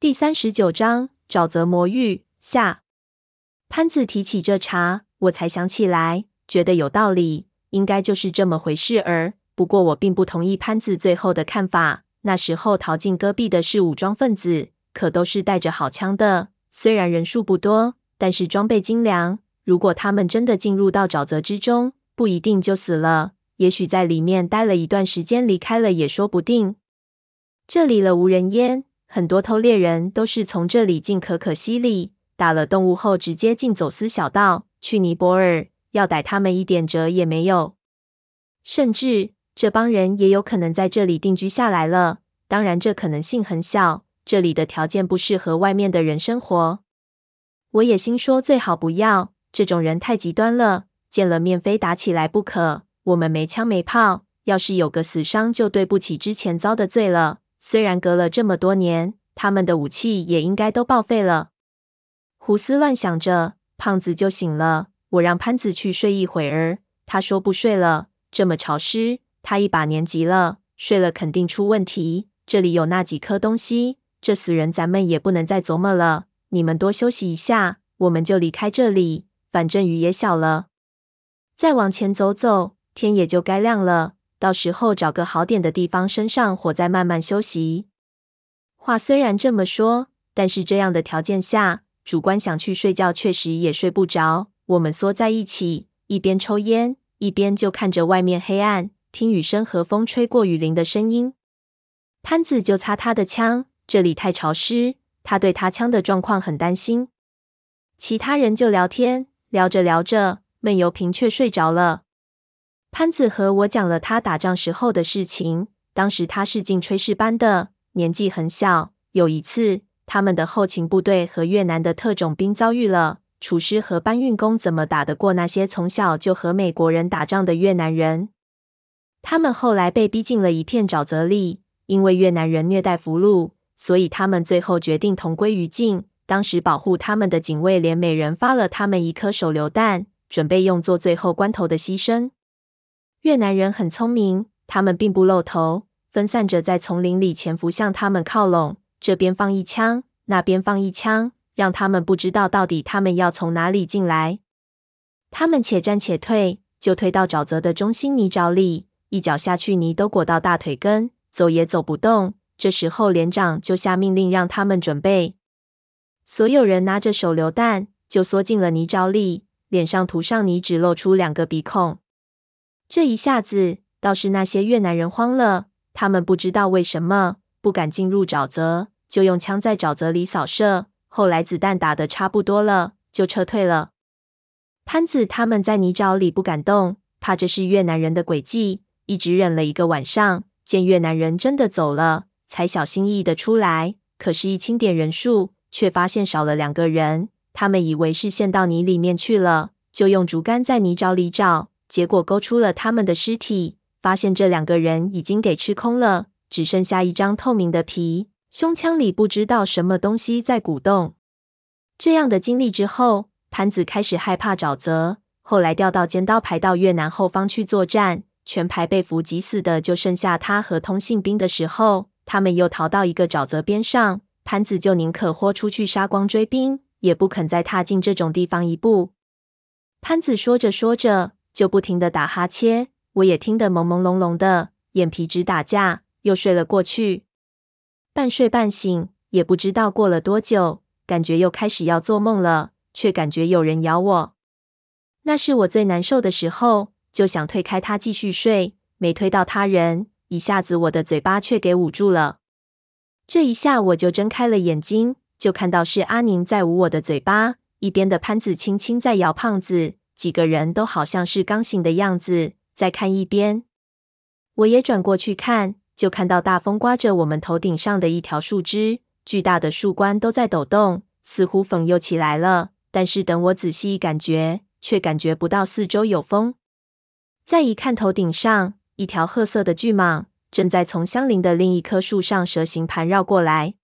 第三十九章沼泽魔域下。潘子提起这茬，我才想起来，觉得有道理，应该就是这么回事儿。不过我并不同意潘子最后的看法。那时候逃进戈壁的是武装分子，可都是带着好枪的，虽然人数不多，但是装备精良。如果他们真的进入到沼泽之中，不一定就死了，也许在里面待了一段时间，离开了也说不定。这里了无人烟。很多偷猎人都是从这里进可可西里，打了动物后直接进走私小道去尼泊尔，要逮他们一点辙也没有。甚至这帮人也有可能在这里定居下来了，当然这可能性很小。这里的条件不适合外面的人生活。我也心说最好不要，这种人太极端了，见了面非打起来不可。我们没枪没炮，要是有个死伤，就对不起之前遭的罪了。虽然隔了这么多年，他们的武器也应该都报废了。胡思乱想着，胖子就醒了。我让潘子去睡一会儿，他说不睡了，这么潮湿，他一把年纪了，睡了肯定出问题。这里有那几颗东西，这死人咱们也不能再琢磨了。你们多休息一下，我们就离开这里。反正雨也小了，再往前走走，天也就该亮了。到时候找个好点的地方生上火，再慢慢休息。话虽然这么说，但是这样的条件下，主观想去睡觉，确实也睡不着。我们缩在一起，一边抽烟，一边就看着外面黑暗，听雨声和风吹过雨林的声音。潘子就擦他的枪，这里太潮湿，他对他枪的状况很担心。其他人就聊天，聊着聊着，闷油瓶却睡着了。潘子和我讲了他打仗时候的事情。当时他是进炊事班的，年纪很小。有一次，他们的后勤部队和越南的特种兵遭遇了，厨师和搬运工怎么打得过那些从小就和美国人打仗的越南人？他们后来被逼进了一片沼泽里，因为越南人虐待俘虏，所以他们最后决定同归于尽。当时保护他们的警卫连每人发了他们一颗手榴弹，准备用作最后关头的牺牲。越南人很聪明，他们并不露头，分散着在丛林里潜伏，向他们靠拢。这边放一枪，那边放一枪，让他们不知道到底他们要从哪里进来。他们且战且退，就退到沼泽的中心泥沼里，一脚下去，泥都裹到大腿根，走也走不动。这时候连长就下命令，让他们准备。所有人拿着手榴弹，就缩进了泥沼里，脸上涂上泥，只露出两个鼻孔。这一下子倒是那些越南人慌了，他们不知道为什么不敢进入沼泽，就用枪在沼泽里扫射。后来子弹打得差不多了，就撤退了。潘子他们在泥沼里不敢动，怕这是越南人的诡计，一直忍了一个晚上。见越南人真的走了，才小心翼翼的出来。可是，一清点人数，却发现少了两个人。他们以为是陷到泥里面去了，就用竹竿在泥沼里找。结果勾出了他们的尸体，发现这两个人已经给吃空了，只剩下一张透明的皮，胸腔里不知道什么东西在鼓动。这样的经历之后，潘子开始害怕沼泽。后来调到尖刀排到越南后方去作战，全排被伏击死的就剩下他和通信兵的时候，他们又逃到一个沼泽边上，潘子就宁可豁出去杀光追兵，也不肯再踏进这种地方一步。潘子说着说着，就不停地打哈欠，我也听得朦朦胧胧的，眼皮直打架，又睡了过去。半睡半醒，也不知道过了多久，感觉又开始要做梦了，却感觉有人咬我。那是我最难受的时候，就想推开他继续睡，没推到他人，一下子我的嘴巴却给捂住了。这一下我就睁开了眼睛，就看到是阿宁在捂我的嘴巴，一边的潘子轻轻在摇胖子。几个人都好像是刚醒的样子，再看一边。我也转过去看，就看到大风刮着我们头顶上的一条树枝，巨大的树冠都在抖动，似乎风又起来了。但是等我仔细一感觉，却感觉不到四周有风。再一看，头顶上一条褐色的巨蟒正在从相邻的另一棵树上蛇形盘绕过来。